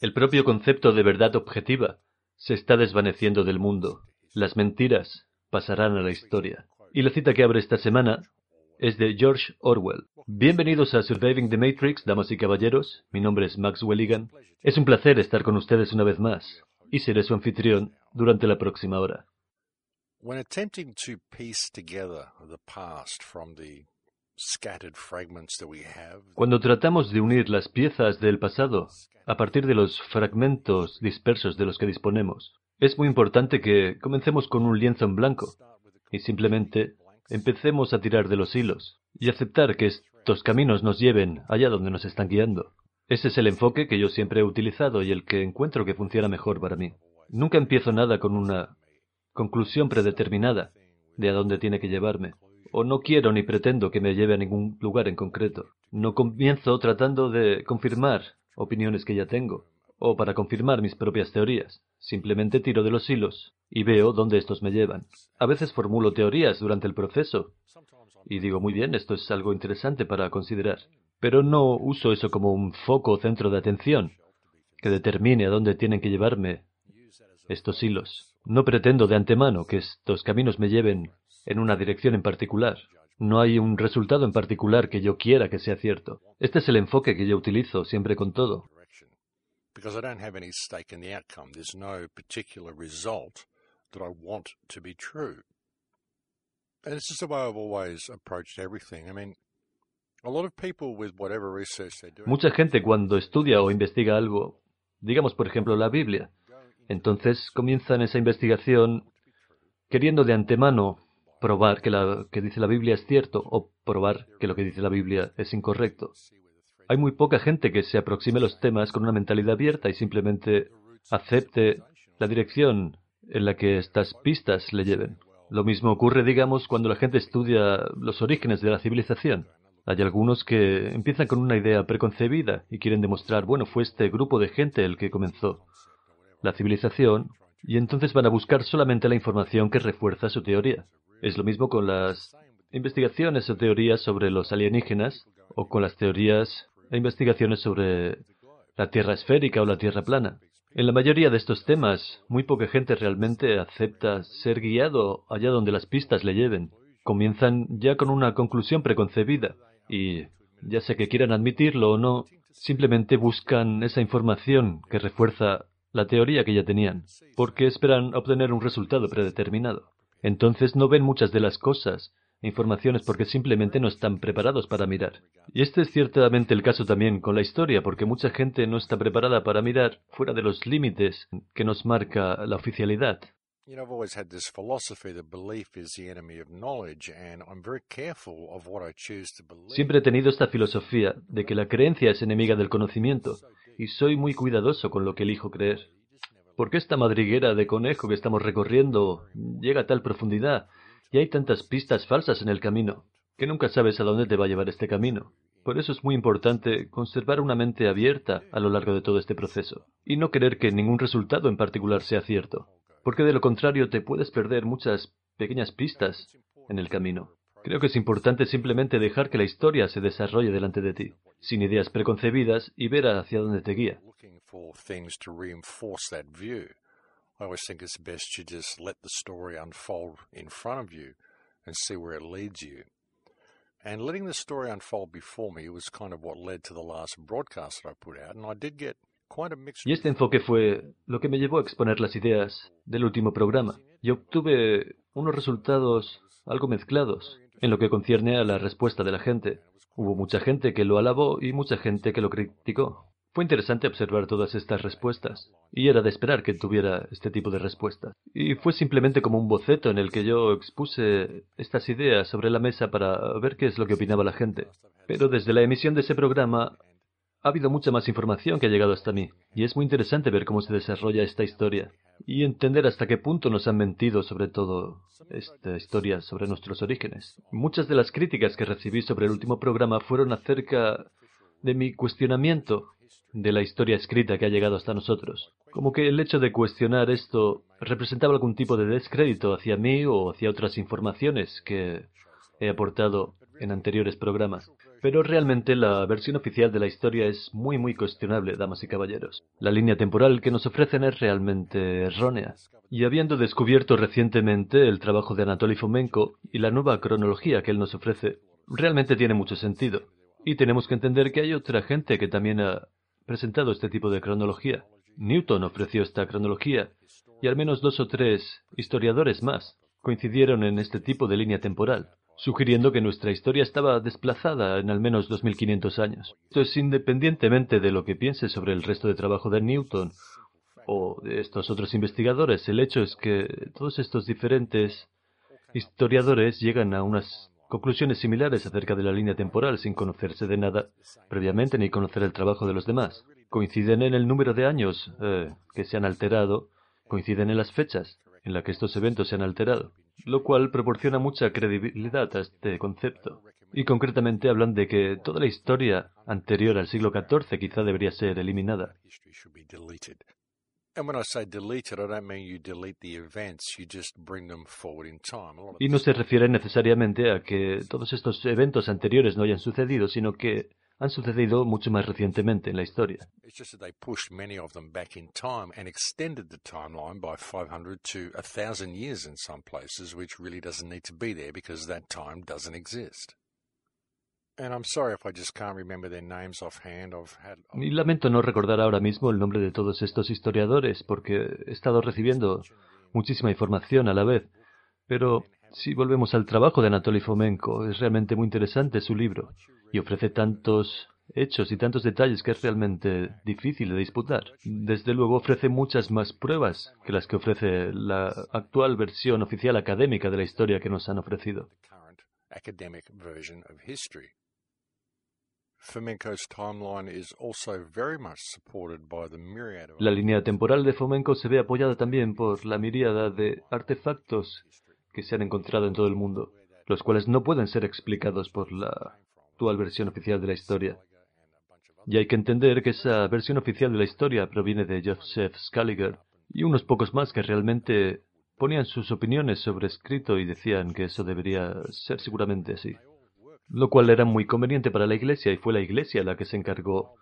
El propio concepto de verdad objetiva se está desvaneciendo del mundo. Las mentiras pasarán a la historia. Y la cita que abre esta semana es de George Orwell. Bienvenidos a Surviving the Matrix, damas y caballeros. Mi nombre es Max Welligan. Es un placer estar con ustedes una vez más y seré su anfitrión durante la próxima hora. Cuando tratamos de unir las piezas del pasado a partir de los fragmentos dispersos de los que disponemos, es muy importante que comencemos con un lienzo en blanco y simplemente empecemos a tirar de los hilos y aceptar que estos caminos nos lleven allá donde nos están guiando. Ese es el enfoque que yo siempre he utilizado y el que encuentro que funciona mejor para mí. Nunca empiezo nada con una conclusión predeterminada de a dónde tiene que llevarme o no quiero ni pretendo que me lleve a ningún lugar en concreto. No comienzo tratando de confirmar opiniones que ya tengo, o para confirmar mis propias teorías. Simplemente tiro de los hilos y veo dónde estos me llevan. A veces formulo teorías durante el proceso y digo, muy bien, esto es algo interesante para considerar. Pero no uso eso como un foco o centro de atención que determine a dónde tienen que llevarme estos hilos. No pretendo de antemano que estos caminos me lleven en una dirección en particular. No hay un resultado en particular que yo quiera que sea cierto. Este es el enfoque que yo utilizo siempre con todo. Mucha gente cuando estudia o investiga algo, digamos por ejemplo la Biblia, entonces comienzan esa investigación queriendo de antemano probar que lo que dice la Biblia es cierto o probar que lo que dice la Biblia es incorrecto. Hay muy poca gente que se aproxime a los temas con una mentalidad abierta y simplemente acepte la dirección en la que estas pistas le lleven. Lo mismo ocurre, digamos, cuando la gente estudia los orígenes de la civilización. Hay algunos que empiezan con una idea preconcebida y quieren demostrar, bueno, fue este grupo de gente el que comenzó la civilización, y entonces van a buscar solamente la información que refuerza su teoría. Es lo mismo con las investigaciones o teorías sobre los alienígenas o con las teorías e investigaciones sobre la Tierra esférica o la Tierra plana. En la mayoría de estos temas, muy poca gente realmente acepta ser guiado allá donde las pistas le lleven. Comienzan ya con una conclusión preconcebida y, ya sea que quieran admitirlo o no, simplemente buscan esa información que refuerza la teoría que ya tenían, porque esperan obtener un resultado predeterminado. Entonces no ven muchas de las cosas informaciones porque simplemente no están preparados para mirar. Y este es ciertamente el caso también con la historia, porque mucha gente no está preparada para mirar fuera de los límites que nos marca la oficialidad. Siempre he tenido esta filosofía de que la creencia es enemiga del conocimiento, y soy muy cuidadoso con lo que elijo creer. ¿Por qué esta madriguera de conejo que estamos recorriendo llega a tal profundidad y hay tantas pistas falsas en el camino que nunca sabes a dónde te va a llevar este camino? Por eso es muy importante conservar una mente abierta a lo largo de todo este proceso y no querer que ningún resultado en particular sea cierto, porque de lo contrario te puedes perder muchas pequeñas pistas en el camino. Creo que es importante simplemente dejar que la historia se desarrolle delante de ti, sin ideas preconcebidas y ver hacia dónde te guía. and letting the story unfold before me was kind of what led to the last broadcast that I put out, and I did get. Y este enfoque fue lo que me llevó a exponer las ideas del último programa. Y obtuve unos resultados algo mezclados. En lo que concierne a la respuesta de la gente. Hubo mucha gente que lo alabó y mucha gente que lo criticó. Fue interesante observar todas estas respuestas, y era de esperar que tuviera este tipo de respuestas. Y fue simplemente como un boceto en el que yo expuse estas ideas sobre la mesa para ver qué es lo que opinaba la gente. Pero desde la emisión de ese programa ha habido mucha más información que ha llegado hasta mí, y es muy interesante ver cómo se desarrolla esta historia, y entender hasta qué punto nos han mentido sobre todo esta historia sobre nuestros orígenes. Muchas de las críticas que recibí sobre el último programa fueron acerca de mi cuestionamiento de la historia escrita que ha llegado hasta nosotros. Como que el hecho de cuestionar esto representaba algún tipo de descrédito hacia mí o hacia otras informaciones que he aportado en anteriores programas. Pero realmente la versión oficial de la historia es muy muy cuestionable, damas y caballeros. La línea temporal que nos ofrecen es realmente errónea. Y habiendo descubierto recientemente el trabajo de Anatoly Fomenko y la nueva cronología que él nos ofrece, realmente tiene mucho sentido. Y tenemos que entender que hay otra gente que también ha presentado este tipo de cronología. Newton ofreció esta cronología y al menos dos o tres historiadores más coincidieron en este tipo de línea temporal, sugiriendo que nuestra historia estaba desplazada en al menos 2500 años. Esto es independientemente de lo que piense sobre el resto de trabajo de Newton o de estos otros investigadores, el hecho es que todos estos diferentes historiadores llegan a unas conclusiones similares acerca de la línea temporal sin conocerse de nada previamente ni conocer el trabajo de los demás. Coinciden en el número de años eh, que se han alterado, coinciden en las fechas en las que estos eventos se han alterado, lo cual proporciona mucha credibilidad a este concepto. Y concretamente hablan de que toda la historia anterior al siglo XIV quizá debería ser eliminada. Y no se refiere necesariamente a que todos estos eventos anteriores no hayan sucedido, sino que han sucedido mucho más recientemente en la historia. It's just that they pushed many of them back in time and extended the timeline by 500 to 1,000 years in some places, which really doesn't need to be there because that time doesn't exist. Y lamento no recordar ahora mismo el nombre de todos estos historiadores porque he estado recibiendo muchísima información a la vez. Pero si volvemos al trabajo de Anatoly Fomenko, es realmente muy interesante su libro y ofrece tantos hechos y tantos detalles que es realmente difícil de disputar. Desde luego ofrece muchas más pruebas que las que ofrece la actual versión oficial académica de la historia que nos han ofrecido. La línea temporal de Fomenko se ve apoyada también por la miríada de artefactos que se han encontrado en todo el mundo, los cuales no pueden ser explicados por la actual versión oficial de la historia. Y hay que entender que esa versión oficial de la historia proviene de Joseph Scaliger y unos pocos más que realmente ponían sus opiniones sobre escrito y decían que eso debería ser seguramente así lo cual era muy conveniente para la Iglesia y fue la Iglesia la que se encargó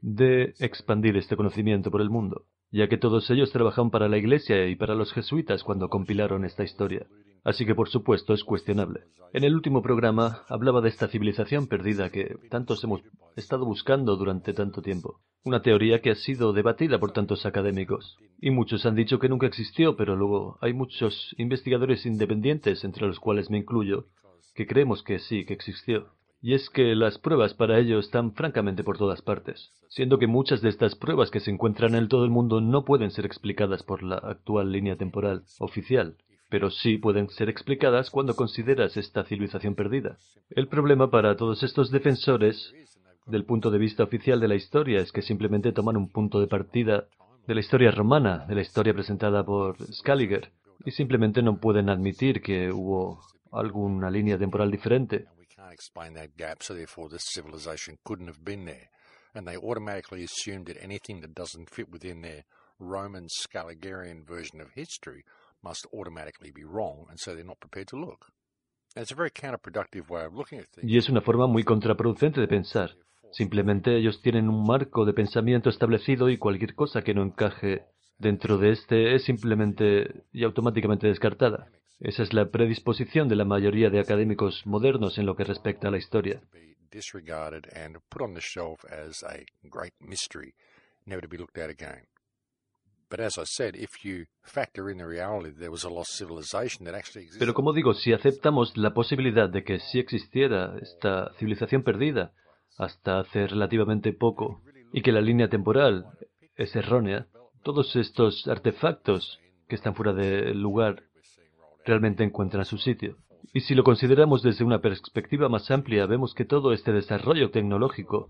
de expandir este conocimiento por el mundo, ya que todos ellos trabajaban para la Iglesia y para los jesuitas cuando compilaron esta historia. Así que por supuesto es cuestionable. En el último programa hablaba de esta civilización perdida que tantos hemos estado buscando durante tanto tiempo. Una teoría que ha sido debatida por tantos académicos. Y muchos han dicho que nunca existió, pero luego hay muchos investigadores independientes, entre los cuales me incluyo, que creemos que sí, que existió. Y es que las pruebas para ello están francamente por todas partes, siendo que muchas de estas pruebas que se encuentran en todo el mundo no pueden ser explicadas por la actual línea temporal oficial, pero sí pueden ser explicadas cuando consideras esta civilización perdida. El problema para todos estos defensores del punto de vista oficial de la historia es que simplemente toman un punto de partida de la historia romana, de la historia presentada por Scaliger, y simplemente no pueden admitir que hubo alguna línea temporal diferente. And they automatically assume that anything that doesn't fit within their Roman Scaligerian version of history must automatically be wrong, and so they're not prepared to look. And it's a very counterproductive way of looking at things. Y es una forma muy contraproducente de pensar. Simplemente ellos tienen un marco de pensamiento establecido y cualquier cosa que no encaje dentro de este es simplemente y automáticamente descartada. Esa es la predisposición de la mayoría de académicos modernos en lo que respecta a la historia. Pero como digo, si aceptamos la posibilidad de que sí existiera esta civilización perdida hasta hace relativamente poco y que la línea temporal es errónea, todos estos artefactos que están fuera de lugar realmente encuentran su sitio. Y si lo consideramos desde una perspectiva más amplia, vemos que todo este desarrollo tecnológico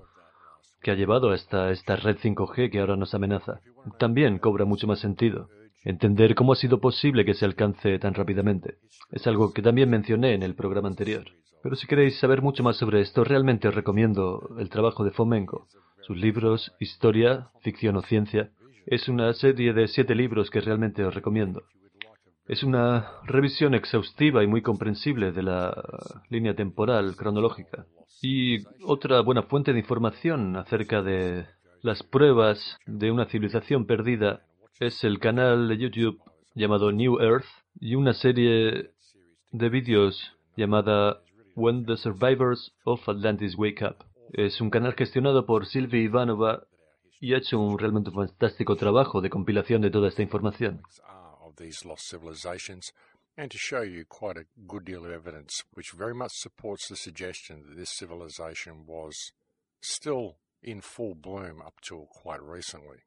que ha llevado hasta esta red 5G que ahora nos amenaza, también cobra mucho más sentido. Entender cómo ha sido posible que se alcance tan rápidamente. Es algo que también mencioné en el programa anterior. Pero si queréis saber mucho más sobre esto, realmente os recomiendo el trabajo de Fomenko, sus libros, historia, ficción o ciencia. Es una serie de siete libros que realmente os recomiendo. Es una revisión exhaustiva y muy comprensible de la línea temporal cronológica. Y otra buena fuente de información acerca de las pruebas de una civilización perdida es el canal de YouTube llamado New Earth y una serie de vídeos llamada When the Survivors of Atlantis Wake Up. Es un canal gestionado por Sylvie Ivanova y ha hecho un realmente fantástico trabajo de compilación de toda esta información. These lost civilizations, and to show you quite a good deal of evidence which very much supports the suggestion that this civilization was still in full bloom up till quite recently.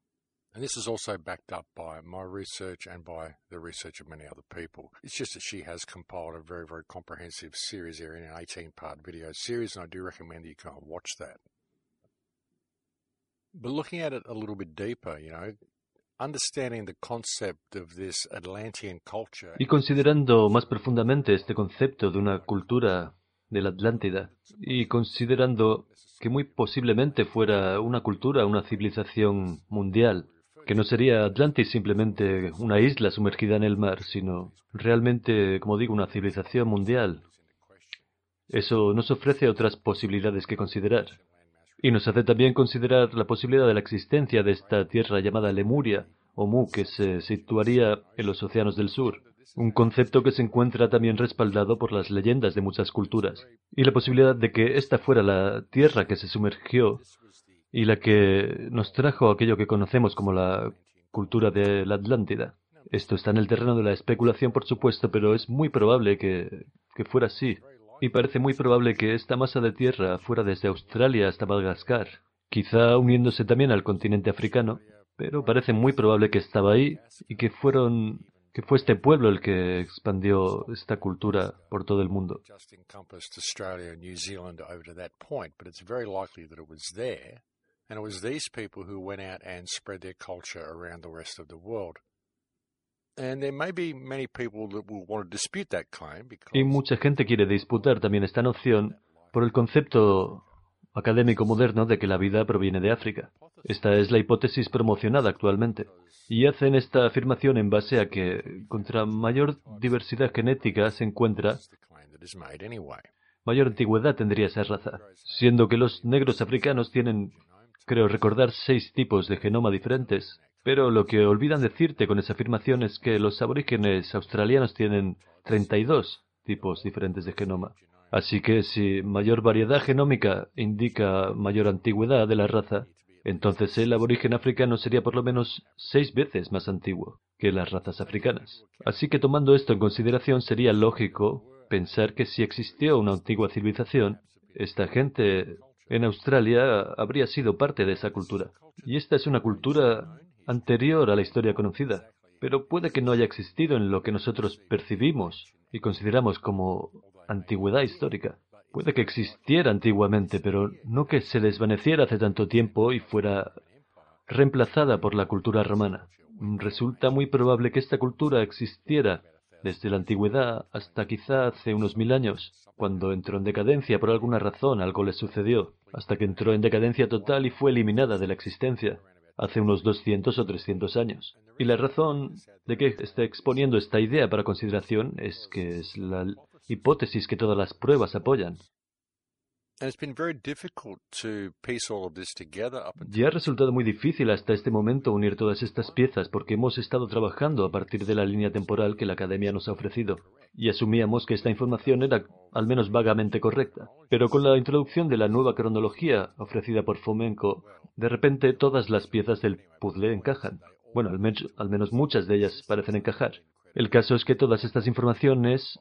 And this is also backed up by my research and by the research of many other people. It's just that she has compiled a very, very comprehensive series here in an 18 part video series, and I do recommend you kind of watch that. But looking at it a little bit deeper, you know, Y considerando más profundamente este concepto de una cultura de la Atlántida, y considerando que muy posiblemente fuera una cultura, una civilización mundial, que no sería Atlantis simplemente una isla sumergida en el mar, sino realmente, como digo, una civilización mundial. Eso nos ofrece otras posibilidades que considerar. Y nos hace también considerar la posibilidad de la existencia de esta tierra llamada Lemuria, o Mu, que se situaría en los océanos del sur, un concepto que se encuentra también respaldado por las leyendas de muchas culturas, y la posibilidad de que esta fuera la tierra que se sumergió y la que nos trajo aquello que conocemos como la cultura de la Atlántida. Esto está en el terreno de la especulación, por supuesto, pero es muy probable que, que fuera así. Y parece muy probable que esta masa de tierra fuera desde Australia hasta Madagascar, quizá uniéndose también al continente africano, pero parece muy probable que estaba ahí y que fueron que fue este pueblo el que expandió esta cultura por todo el mundo. And it was these people who went out and spread their culture around the rest of the world. Y mucha gente quiere disputar también esta noción por el concepto académico moderno de que la vida proviene de África. Esta es la hipótesis promocionada actualmente. Y hacen esta afirmación en base a que contra mayor diversidad genética se encuentra, mayor antigüedad tendría esa raza, siendo que los negros africanos tienen, creo recordar, seis tipos de genoma diferentes, pero lo que olvidan decirte con esa afirmación es que los aborígenes australianos tienen 32 tipos diferentes de genoma. Así que si mayor variedad genómica indica mayor antigüedad de la raza, entonces el aborigen africano sería por lo menos seis veces más antiguo que las razas africanas. Así que tomando esto en consideración sería lógico pensar que si existió una antigua civilización, esta gente en Australia habría sido parte de esa cultura. Y esta es una cultura anterior a la historia conocida, pero puede que no haya existido en lo que nosotros percibimos y consideramos como antigüedad histórica. Puede que existiera antiguamente, pero no que se desvaneciera hace tanto tiempo y fuera reemplazada por la cultura romana. Resulta muy probable que esta cultura existiera desde la antigüedad hasta quizá hace unos mil años, cuando entró en decadencia por alguna razón, algo le sucedió, hasta que entró en decadencia total y fue eliminada de la existencia hace unos 200 o 300 años. Y la razón de que esté exponiendo esta idea para consideración es que es la hipótesis que todas las pruebas apoyan. Ya ha resultado muy difícil hasta este momento unir todas estas piezas porque hemos estado trabajando a partir de la línea temporal que la Academia nos ha ofrecido y asumíamos que esta información era al menos vagamente correcta. Pero con la introducción de la nueva cronología ofrecida por Fomenko, de repente todas las piezas del puzzle encajan. Bueno, al menos muchas de ellas parecen encajar. El caso es que todas estas informaciones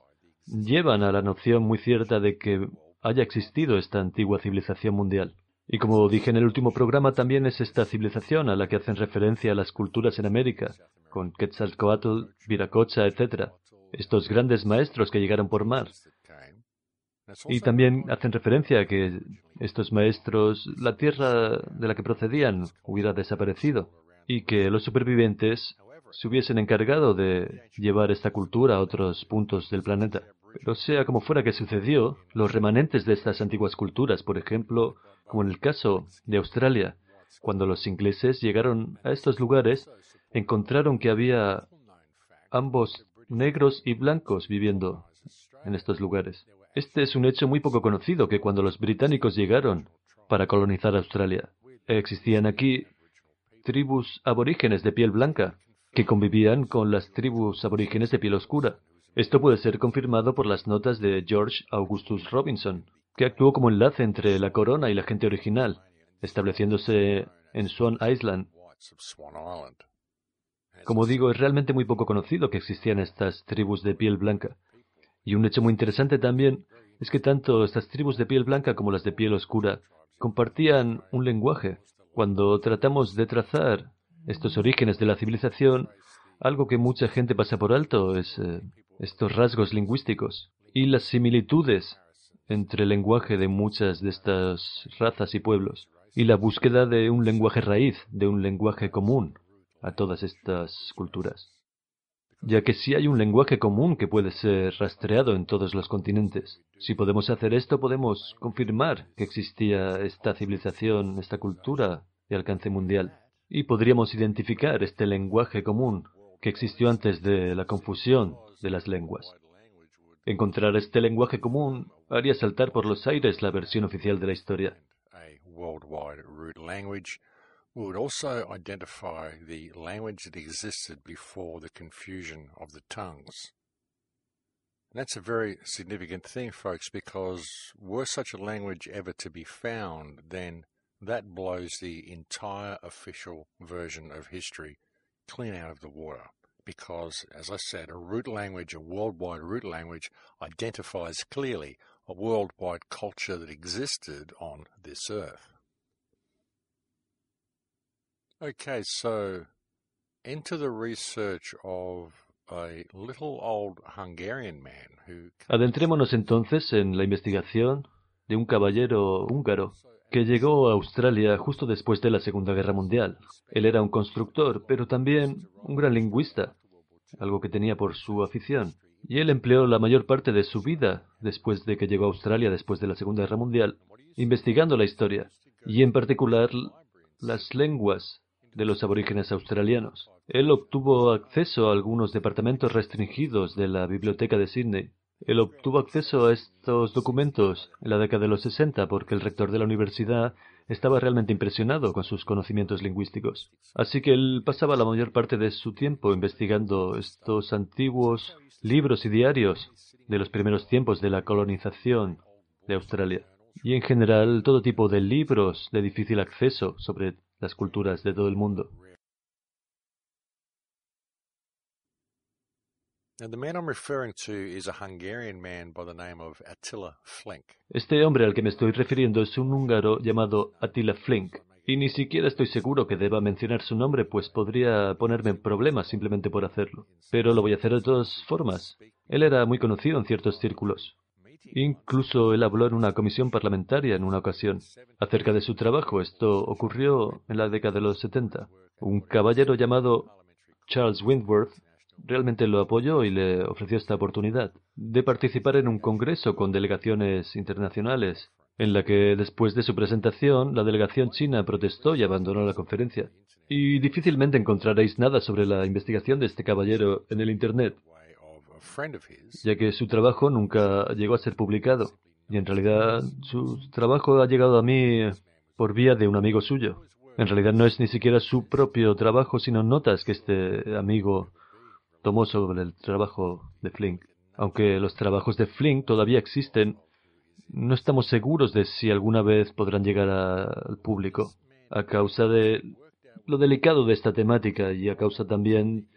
llevan a la noción muy cierta de que haya existido esta antigua civilización mundial. Y como dije en el último programa, también es esta civilización a la que hacen referencia las culturas en América, con Quetzalcoatl, Viracocha, etc. Estos grandes maestros que llegaron por mar. Y también hacen referencia a que estos maestros, la tierra de la que procedían hubiera desaparecido y que los supervivientes se hubiesen encargado de llevar esta cultura a otros puntos del planeta. Pero sea como fuera que sucedió, los remanentes de estas antiguas culturas, por ejemplo, como en el caso de Australia, cuando los ingleses llegaron a estos lugares, encontraron que había ambos negros y blancos viviendo en estos lugares. Este es un hecho muy poco conocido, que cuando los británicos llegaron para colonizar Australia, existían aquí tribus aborígenes de piel blanca que convivían con las tribus aborígenes de piel oscura. Esto puede ser confirmado por las notas de George Augustus Robinson, que actuó como enlace entre la corona y la gente original, estableciéndose en Swan Island. Como digo, es realmente muy poco conocido que existían estas tribus de piel blanca. Y un hecho muy interesante también es que tanto estas tribus de piel blanca como las de piel oscura compartían un lenguaje. Cuando tratamos de trazar estos orígenes de la civilización, algo que mucha gente pasa por alto es eh, estos rasgos lingüísticos y las similitudes entre el lenguaje de muchas de estas razas y pueblos y la búsqueda de un lenguaje raíz, de un lenguaje común a todas estas culturas. Ya que si hay un lenguaje común que puede ser rastreado en todos los continentes, si podemos hacer esto podemos confirmar que existía esta civilización, esta cultura de alcance mundial y podríamos identificar este lenguaje común que existió antes de la confusión de las lenguas. Encontrar este lenguaje común haría saltar por los aires la versión oficial de la historia. Would also identify the language that existed before the confusion of the tongues. That's a very significant thing, folks, because were such a language ever to be found, then that blows the entire official version of history clean out of the water. Because, as I said, a root language, a worldwide root language, identifies clearly a worldwide culture that existed on this earth. Okay, so into the research of a little old Hungarian man who... Adentrémonos entonces en la investigación de un caballero húngaro que llegó a Australia justo después de la Segunda Guerra Mundial. Él era un constructor, pero también un gran lingüista, algo que tenía por su afición. Y él empleó la mayor parte de su vida, después de que llegó a Australia después de la Segunda Guerra Mundial, investigando la historia, y en particular las lenguas de los aborígenes australianos. Él obtuvo acceso a algunos departamentos restringidos de la Biblioteca de Sydney él obtuvo acceso a estos documentos en la década de los 60 porque el rector de la universidad estaba realmente impresionado con sus conocimientos lingüísticos. Así que él pasaba la mayor parte de su tiempo investigando estos antiguos libros y diarios de los primeros tiempos de la colonización de Australia. Y en general todo tipo de libros de difícil acceso sobre las culturas de todo el mundo. Este hombre al que me estoy refiriendo es un húngaro llamado Attila Flink. Y ni siquiera estoy seguro que deba mencionar su nombre, pues podría ponerme en problemas simplemente por hacerlo. Pero lo voy a hacer de todas formas. Él era muy conocido en ciertos círculos. Incluso él habló en una comisión parlamentaria en una ocasión acerca de su trabajo. Esto ocurrió en la década de los 70. Un caballero llamado Charles Windworth realmente lo apoyó y le ofreció esta oportunidad de participar en un congreso con delegaciones internacionales, en la que después de su presentación la delegación china protestó y abandonó la conferencia. Y difícilmente encontraréis nada sobre la investigación de este caballero en el Internet, ya que su trabajo nunca llegó a ser publicado. Y en realidad su trabajo ha llegado a mí por vía de un amigo suyo. En realidad no es ni siquiera su propio trabajo, sino notas que este amigo tomó sobre el trabajo de Flink. Aunque los trabajos de Flink todavía existen, no estamos seguros de si alguna vez podrán llegar al público, a causa de lo delicado de esta temática y a causa también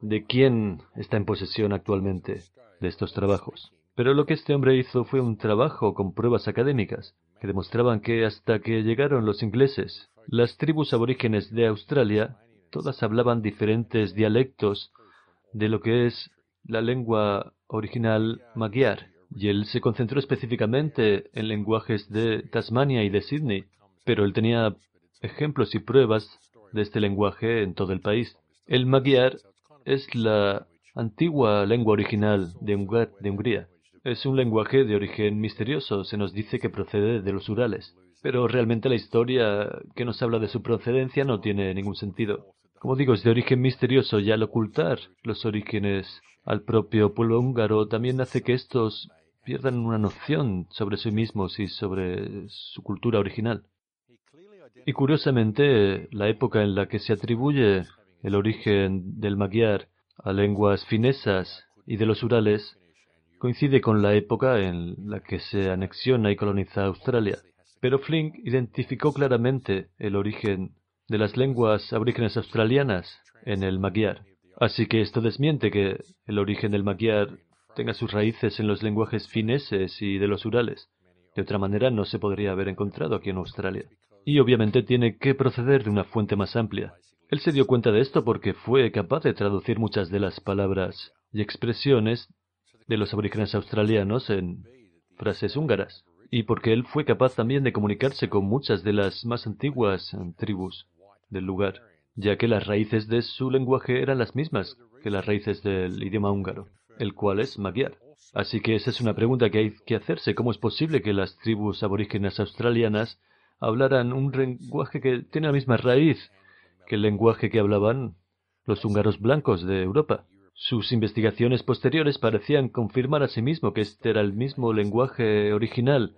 de quién está en posesión actualmente de estos trabajos. Pero lo que este hombre hizo fue un trabajo con pruebas académicas que demostraban que hasta que llegaron los ingleses, las tribus aborígenes de Australia todas hablaban diferentes dialectos de lo que es la lengua original magyar, y él se concentró específicamente en lenguajes de Tasmania y de Sydney, pero él tenía ejemplos y pruebas de este lenguaje en todo el país. El magyar es la antigua lengua original de, Hungría. Es un lenguaje de origen misterioso, se nos dice que procede de los Urales, pero realmente la historia que nos habla de su procedencia no tiene ningún sentido. Como digo, es de origen misterioso y al ocultar los orígenes al propio pueblo húngaro también hace que estos pierdan una noción sobre sí mismos y sobre su cultura original. Y curiosamente, la época en la que se atribuye el origen del magyar a lenguas finesas y de los Urales coincide con la época en la que se anexiona y coloniza Australia. Pero Flink identificó claramente el origen de las lenguas aborígenes australianas en el magyar. Así que esto desmiente que el origen del magyar tenga sus raíces en los lenguajes fineses y de los Urales. De otra manera no se podría haber encontrado aquí en Australia. Y obviamente tiene que proceder de una fuente más amplia. Él se dio cuenta de esto porque fue capaz de traducir muchas de las palabras y expresiones de los aborígenes australianos en frases húngaras, y porque él fue capaz también de comunicarse con muchas de las más antiguas tribus del lugar, ya que las raíces de su lenguaje eran las mismas que las raíces del idioma húngaro el cual es magyar. Así que esa es una pregunta que hay que hacerse. ¿Cómo es posible que las tribus aborígenes australianas hablaran un lenguaje que tiene la misma raíz que el lenguaje que hablaban los húngaros blancos de Europa? Sus investigaciones posteriores parecían confirmar a sí mismo que este era el mismo lenguaje original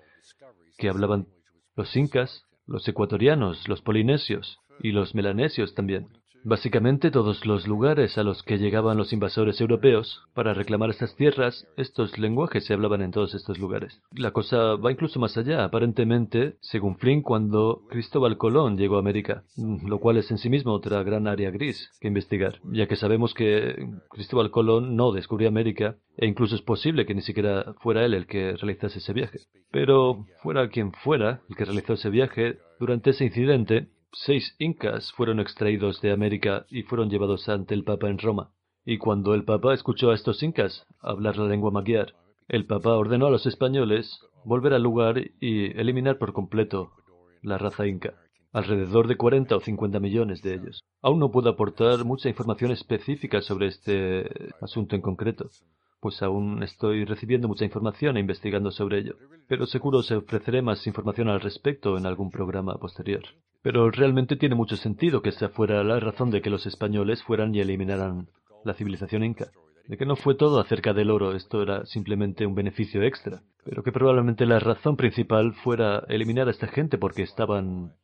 que hablaban los incas, los ecuatorianos, los polinesios y los melanesios también. Básicamente todos los lugares a los que llegaban los invasores europeos para reclamar estas tierras, estos lenguajes se hablaban en todos estos lugares. La cosa va incluso más allá, aparentemente, según Flynn, cuando Cristóbal Colón llegó a América, lo cual es en sí mismo otra gran área gris que investigar, ya que sabemos que Cristóbal Colón no descubrió América e incluso es posible que ni siquiera fuera él el que realizase ese viaje. Pero fuera quien fuera el que realizó ese viaje, durante ese incidente, seis incas fueron extraídos de América y fueron llevados ante el Papa en Roma. Y cuando el Papa escuchó a estos incas hablar la lengua magyar, el Papa ordenó a los españoles volver al lugar y eliminar por completo la raza inca, alrededor de 40 o 50 millones de ellos. Aún no puedo aportar mucha información específica sobre este asunto en concreto, pues aún estoy recibiendo mucha información e investigando sobre ello, pero seguro se ofreceré más información al respecto en algún programa posterior. Pero realmente tiene mucho sentido que esa fuera la razón de que los españoles fueran y eliminaran la civilización inca. De que no fue todo acerca del oro, esto era simplemente un beneficio extra. Pero que probablemente la razón principal fuera eliminar a esta gente porque estaban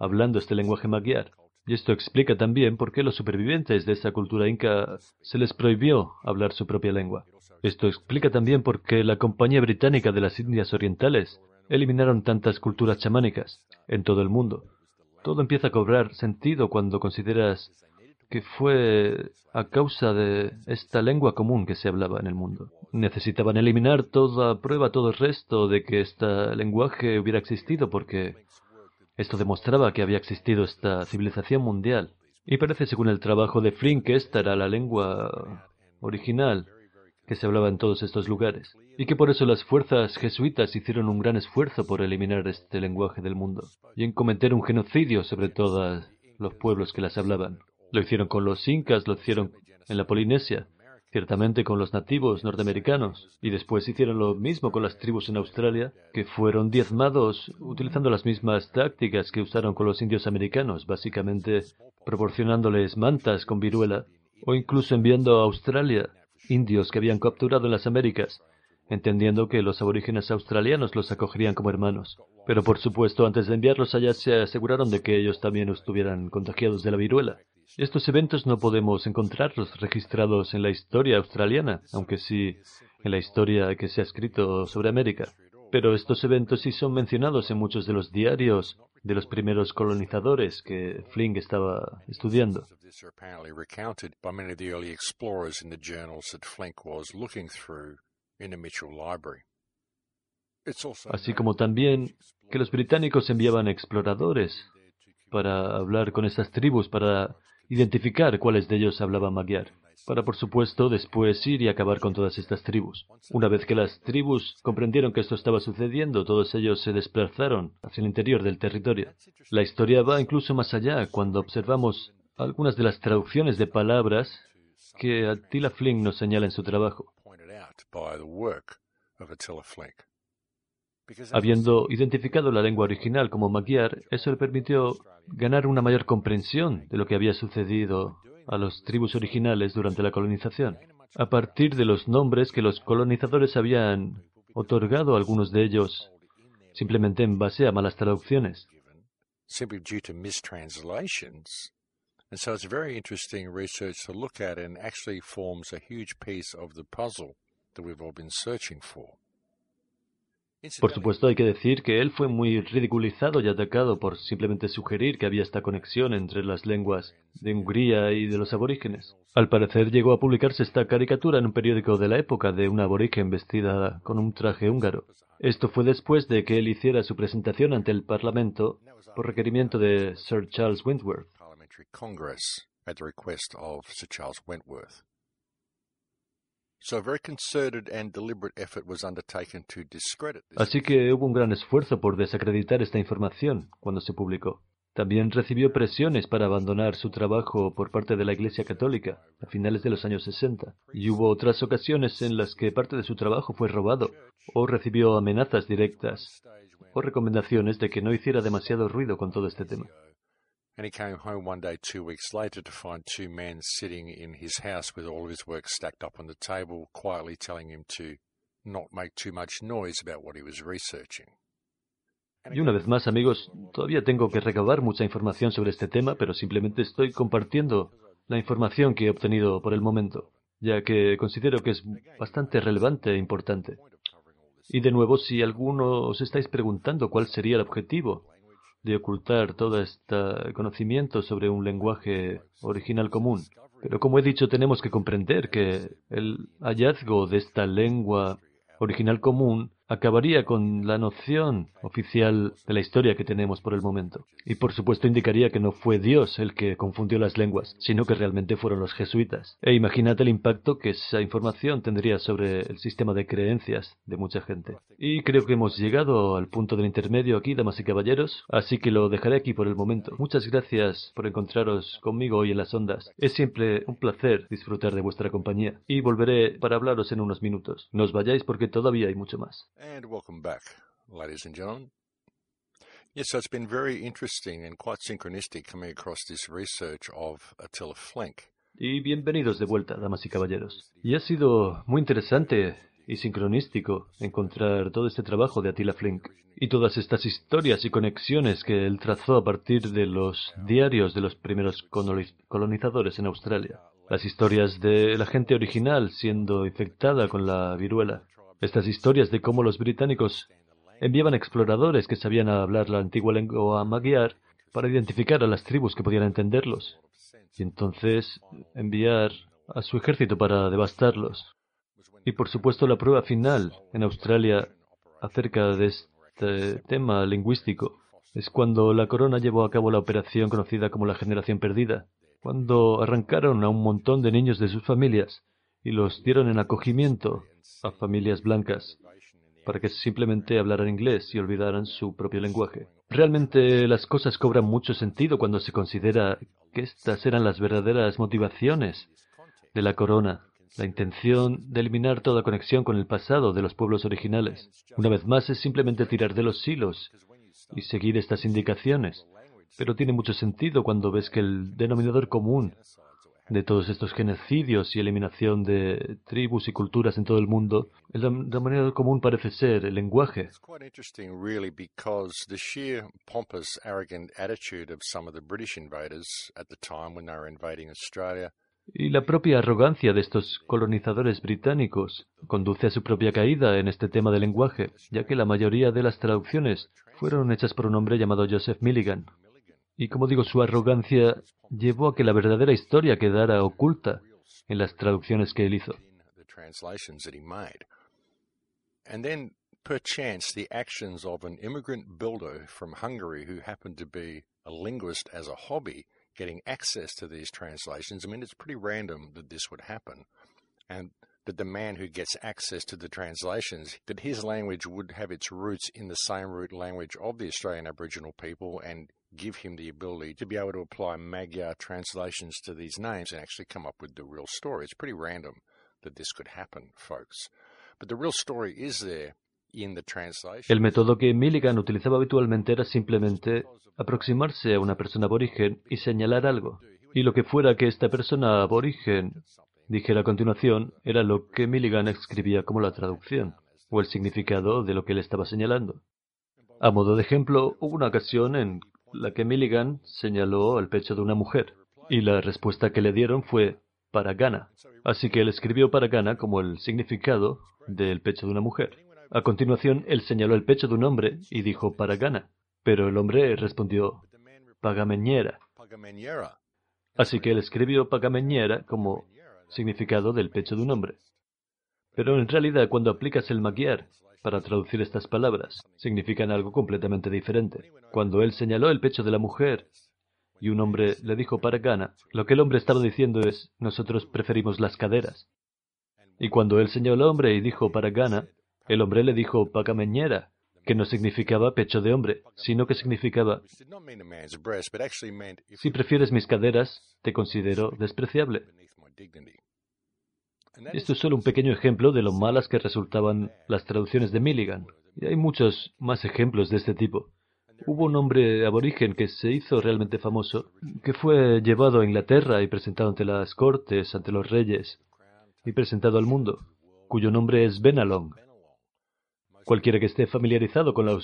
hablando este lenguaje magyar. Y esto explica también por qué los supervivientes de esa cultura inca se les prohibió hablar su propia lengua. Esto explica también por qué la Compañía Británica de las Indias Orientales eliminaron tantas culturas chamánicas en todo el mundo, todo empieza a cobrar sentido cuando consideras que fue a causa de esta lengua común que se hablaba en el mundo. Necesitaban eliminar toda prueba, todo el resto de que este lenguaje hubiera existido porque esto demostraba que había existido esta civilización mundial. Y parece, según el trabajo de Flynn, que esta era la lengua original que se hablaba en todos estos lugares, y que por eso las fuerzas jesuitas hicieron un gran esfuerzo por eliminar este lenguaje del mundo, y en cometer un genocidio sobre todos los pueblos que las hablaban. Lo hicieron con los incas, lo hicieron en la Polinesia, ciertamente con los nativos norteamericanos, y después hicieron lo mismo con las tribus en Australia, que fueron diezmados utilizando las mismas tácticas que usaron con los indios americanos, básicamente proporcionándoles mantas con viruela, o incluso enviando a Australia indios que habían capturado en las Américas, entendiendo que los aborígenes australianos los acogerían como hermanos. Pero por supuesto, antes de enviarlos allá se aseguraron de que ellos también estuvieran contagiados de la viruela. Estos eventos no podemos encontrarlos registrados en la historia australiana, aunque sí en la historia que se ha escrito sobre América. Pero estos eventos sí son mencionados en muchos de los diarios de los primeros colonizadores que Flink estaba estudiando. Así como también que los británicos enviaban exploradores para hablar con esas tribus, para identificar cuáles de ellos hablaban magyar para por supuesto después ir y acabar con todas estas tribus. Una vez que las tribus comprendieron que esto estaba sucediendo, todos ellos se desplazaron hacia el interior del territorio. La historia va incluso más allá cuando observamos algunas de las traducciones de palabras que Attila Flink nos señala en su trabajo. Habiendo identificado la lengua original como Magyar, eso le permitió ganar una mayor comprensión de lo que había sucedido a las tribus originales durante la colonización, a partir de los nombres que los colonizadores habían otorgado a algunos de ellos simplemente en base a malas traducciones. And so it's very interesting research to look at and actually forms a huge piece of the puzzle that we've all been searching for. Por supuesto, hay que decir que él fue muy ridiculizado y atacado por simplemente sugerir que había esta conexión entre las lenguas de Hungría y de los aborígenes. Al parecer llegó a publicarse esta caricatura en un periódico de la época de una aborigen vestida con un traje húngaro. Esto fue después de que él hiciera su presentación ante el Parlamento por requerimiento de Sir Charles Wentworth. Así que hubo un gran esfuerzo por desacreditar esta información cuando se publicó. También recibió presiones para abandonar su trabajo por parte de la Iglesia Católica a finales de los años 60, y hubo otras ocasiones en las que parte de su trabajo fue robado, o recibió amenazas directas, o recomendaciones de que no hiciera demasiado ruido con todo este tema. And he came home one day two weeks later to find two men sitting in his house with all of his work stacked up on the table, quietly telling him to not make too much noise about what he was researching. Y una vez más, amigos, todavía tengo que recabar mucha información sobre este tema, pero simplemente estoy compartiendo la información que he obtenido por el momento, ya que considero que es bastante relevante e importante. Y de nuevo, si alguno os estáis preguntando cuál sería el objetivo de ocultar todo este conocimiento sobre un lenguaje original común. Pero como he dicho, tenemos que comprender que el hallazgo de esta lengua original común acabaría con la noción oficial de la historia que tenemos por el momento. Y por supuesto indicaría que no fue Dios el que confundió las lenguas, sino que realmente fueron los jesuitas. E imagínate el impacto que esa información tendría sobre el sistema de creencias de mucha gente. Y creo que hemos llegado al punto del intermedio aquí, damas y caballeros, así que lo dejaré aquí por el momento. Muchas gracias por encontraros conmigo hoy en las ondas. Es siempre un placer disfrutar de vuestra compañía y volveré para hablaros en unos minutos. No os vayáis porque todavía hay mucho más. And welcome back, ladies and gentlemen. Yes, so it's been very interesting and quite synchronistic coming across this research of Attila Flink. Y bienvenidos de vuelta, damas y caballeros. Y ha sido muy interesante y sincronístico encontrar todo este trabajo de Attila Flink y todas estas historias y conexiones que él trazó a partir de los diarios de los primeros colonizadores en Australia. Las historias de la gente original siendo infectada con la viruela, estas historias de cómo los británicos enviaban exploradores que sabían hablar la antigua lengua magyar para identificar a las tribus que podían entenderlos y entonces enviar a su ejército para devastarlos. Y por supuesto la prueba final en Australia acerca de este tema lingüístico es cuando la corona llevó a cabo la operación conocida como la generación perdida, cuando arrancaron a un montón de niños de sus familias y los dieron en acogimiento a familias blancas para que simplemente hablaran inglés y olvidaran su propio lenguaje. Realmente las cosas cobran mucho sentido cuando se considera que estas eran las verdaderas motivaciones de la corona, la intención de eliminar toda conexión con el pasado de los pueblos originales. Una vez más es simplemente tirar de los hilos y seguir estas indicaciones, pero tiene mucho sentido cuando ves que el denominador común de todos estos genocidios y eliminación de tribus y culturas en todo el mundo, la, la manera común parece ser el lenguaje. Y la propia arrogancia de estos colonizadores británicos conduce a su propia caída en este tema del lenguaje, ya que la mayoría de las traducciones fueron hechas por un hombre llamado Joseph Milligan. Y como digo, su arrogancia llevó a que la verdadera historia quedara oculta en las traducciones que él hizo. And then, perchance, the actions of an immigrant builder from Hungary who happened to be a linguist as a hobby getting access to these translations. I mean, it's pretty random that this would happen. And that the man who gets access to the translations, that his language would have its roots in the same root language of the Australian Aboriginal people and give him the ability to be able to apply Magyar translations to these names and actually come up with the real story. It's pretty random that this could happen, folks. But the real story is there El método que Milligan utilizaba habitualmente era simplemente aproximarse a una persona aborigen y señalar algo. Y lo que fuera que esta persona aborigen dijera a continuación era lo que Milligan escribía como la traducción o el significado de lo que él estaba señalando. A modo de ejemplo, hubo una ocasión en la que Milligan señaló el pecho de una mujer y la respuesta que le dieron fue para Gana. Así que él escribió para Gana como el significado del pecho de una mujer. A continuación, él señaló el pecho de un hombre y dijo Paragana, pero el hombre respondió Pagameñera. Así que él escribió Pagameñera como significado del pecho de un hombre. Pero en realidad, cuando aplicas el magyar para traducir estas palabras, significan algo completamente diferente. Cuando él señaló el pecho de la mujer y un hombre le dijo Paragana, lo que el hombre estaba diciendo es nosotros preferimos las caderas. Y cuando él señaló al hombre y dijo Paragana, el hombre le dijo pagameñera, que no significaba pecho de hombre, sino que significaba si prefieres mis caderas, te considero despreciable. Esto es solo un pequeño ejemplo de lo malas que resultaban las traducciones de Milligan. Y hay muchos más ejemplos de este tipo. Hubo un hombre aborigen que se hizo realmente famoso, que fue llevado a Inglaterra y presentado ante las cortes, ante los reyes, y presentado al mundo, cuyo nombre es Benalong. Cualquiera que esté familiarizado con la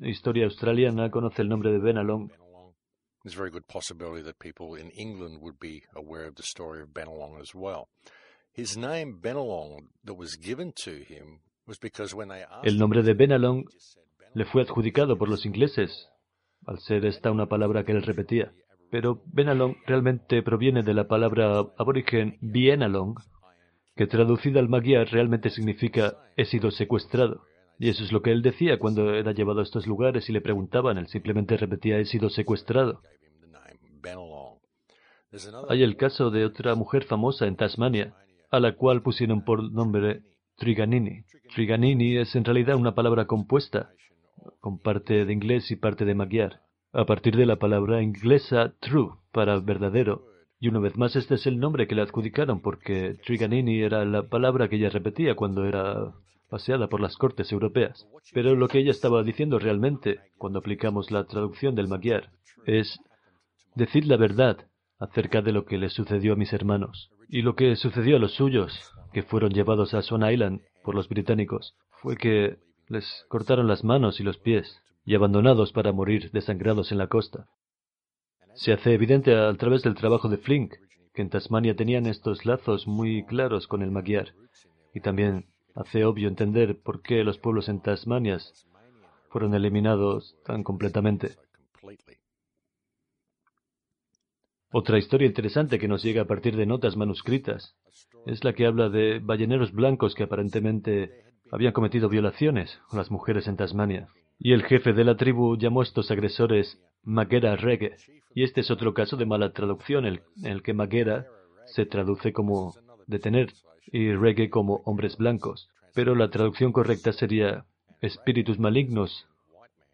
historia australiana conoce el nombre de Benalong. El nombre de Benalong le fue adjudicado por los ingleses, al ser esta una palabra que él repetía. Pero Benalong realmente proviene de la palabra aborigen Bienalong, que traducida al magyar realmente significa he sido secuestrado. Y eso es lo que él decía cuando era llevado a estos lugares y le preguntaban. Él simplemente repetía, he sido secuestrado. Hay el caso de otra mujer famosa en Tasmania, a la cual pusieron por nombre Triganini. Triganini es en realidad una palabra compuesta, con parte de inglés y parte de magyar, a partir de la palabra inglesa true, para verdadero. Y una vez más este es el nombre que le adjudicaron porque Triganini era la palabra que ella repetía cuando era paseada por las cortes europeas. Pero lo que ella estaba diciendo realmente, cuando aplicamos la traducción del Magyar, es decir la verdad acerca de lo que le sucedió a mis hermanos. Y lo que sucedió a los suyos, que fueron llevados a Swan Island por los británicos, fue que les cortaron las manos y los pies, y abandonados para morir desangrados en la costa. Se hace evidente a través del trabajo de Flink que en Tasmania tenían estos lazos muy claros con el Magyar, y también hace obvio entender por qué los pueblos en Tasmania fueron eliminados tan completamente. Otra historia interesante que nos llega a partir de notas manuscritas es la que habla de balleneros blancos que aparentemente habían cometido violaciones con las mujeres en Tasmania. Y el jefe de la tribu llamó a estos agresores Maguera Reggae. Y este es otro caso de mala traducción en el que Maguera se traduce como detener y reggae como hombres blancos, pero la traducción correcta sería espíritus malignos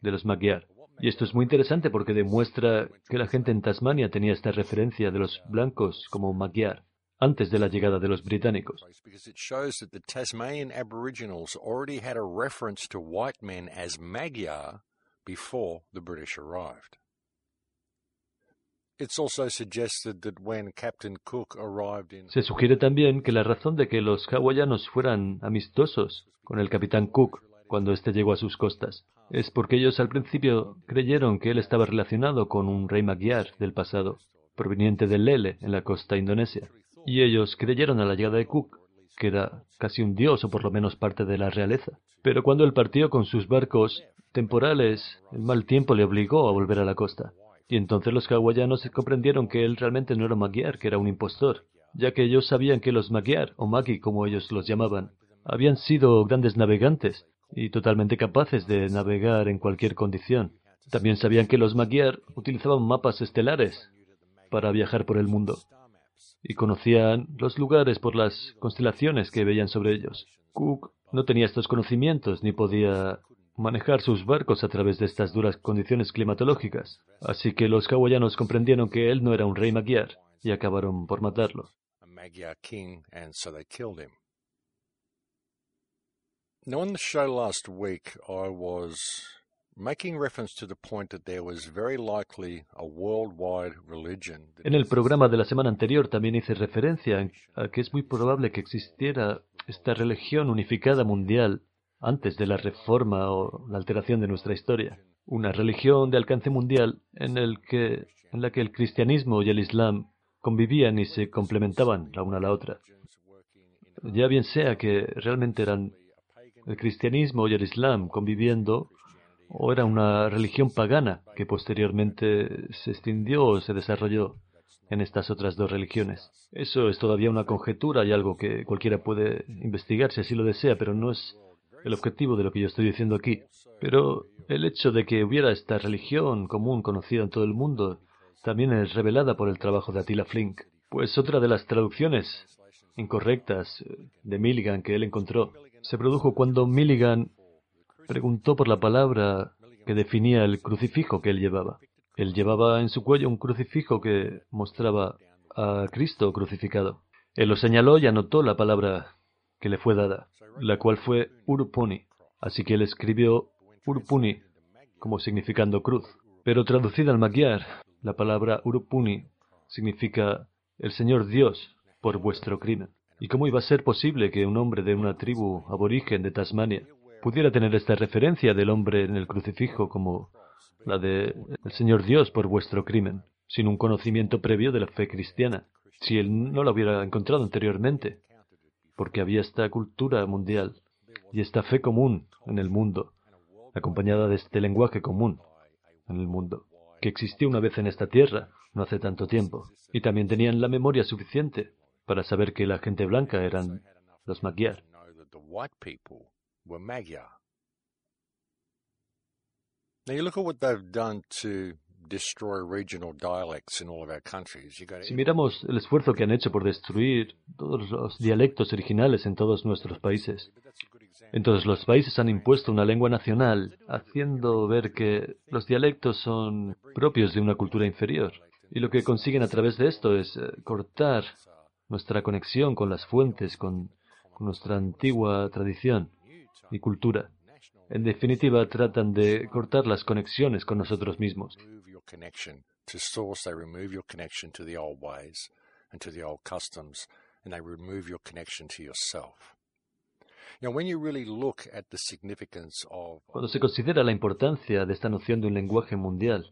de los Magyar. Y esto es muy interesante porque demuestra que la gente en Tasmania tenía esta referencia de los blancos como Magyar antes de la llegada de los británicos. Se sugiere también que la razón de que los hawaianos fueran amistosos con el capitán Cook cuando éste llegó a sus costas es porque ellos al principio creyeron que él estaba relacionado con un rey magyar del pasado, proveniente de Lele en la costa indonesia. Y ellos creyeron a la llegada de Cook, que era casi un dios o por lo menos parte de la realeza. Pero cuando él partió con sus barcos temporales, el mal tiempo le obligó a volver a la costa. Y entonces los hawaianos comprendieron que él realmente no era un magiar, que era un impostor, ya que ellos sabían que los magiar, o magi como ellos los llamaban, habían sido grandes navegantes y totalmente capaces de navegar en cualquier condición. También sabían que los magiar utilizaban mapas estelares para viajar por el mundo y conocían los lugares por las constelaciones que veían sobre ellos. Cook no tenía estos conocimientos ni podía manejar sus barcos a través de estas duras condiciones climatológicas, así que los hawaianos comprendieron que él no era un rey magiar y acabaron por matarlo. Now, on the show last week, I was en el programa de la semana anterior también hice referencia a que es muy probable que existiera esta religión unificada mundial antes de la reforma o la alteración de nuestra historia. Una religión de alcance mundial en, el que, en la que el cristianismo y el islam convivían y se complementaban la una a la otra. Ya bien sea que realmente eran el cristianismo y el islam conviviendo o era una religión pagana que posteriormente se extindió o se desarrolló en estas otras dos religiones. Eso es todavía una conjetura y algo que cualquiera puede investigar si así lo desea, pero no es el objetivo de lo que yo estoy diciendo aquí. Pero el hecho de que hubiera esta religión común conocida en todo el mundo también es revelada por el trabajo de Attila Flink. Pues otra de las traducciones incorrectas de Milligan que él encontró se produjo cuando Milligan preguntó por la palabra que definía el crucifijo que él llevaba. Él llevaba en su cuello un crucifijo que mostraba a Cristo crucificado. Él lo señaló y anotó la palabra que le fue dada, la cual fue Urupuni. Así que él escribió Urupuni como significando cruz. Pero traducida al magyar, la palabra Urupuni significa el Señor Dios por vuestro crimen. ¿Y cómo iba a ser posible que un hombre de una tribu aborigen de Tasmania pudiera tener esta referencia del hombre en el crucifijo como la de el Señor Dios por vuestro crimen, sin un conocimiento previo de la fe cristiana, si él no la hubiera encontrado anteriormente, porque había esta cultura mundial y esta fe común en el mundo, acompañada de este lenguaje común en el mundo, que existió una vez en esta tierra, no hace tanto tiempo, y también tenían la memoria suficiente para saber que la gente blanca eran los Magyar. Si miramos el esfuerzo que han hecho por destruir todos los dialectos originales en todos nuestros países, entonces los países han impuesto una lengua nacional, haciendo ver que los dialectos son propios de una cultura inferior. Y lo que consiguen a través de esto es eh, cortar nuestra conexión con las fuentes, con nuestra antigua tradición y cultura. En definitiva, tratan de cortar las conexiones con nosotros mismos. Cuando se considera la importancia de esta noción de un lenguaje mundial,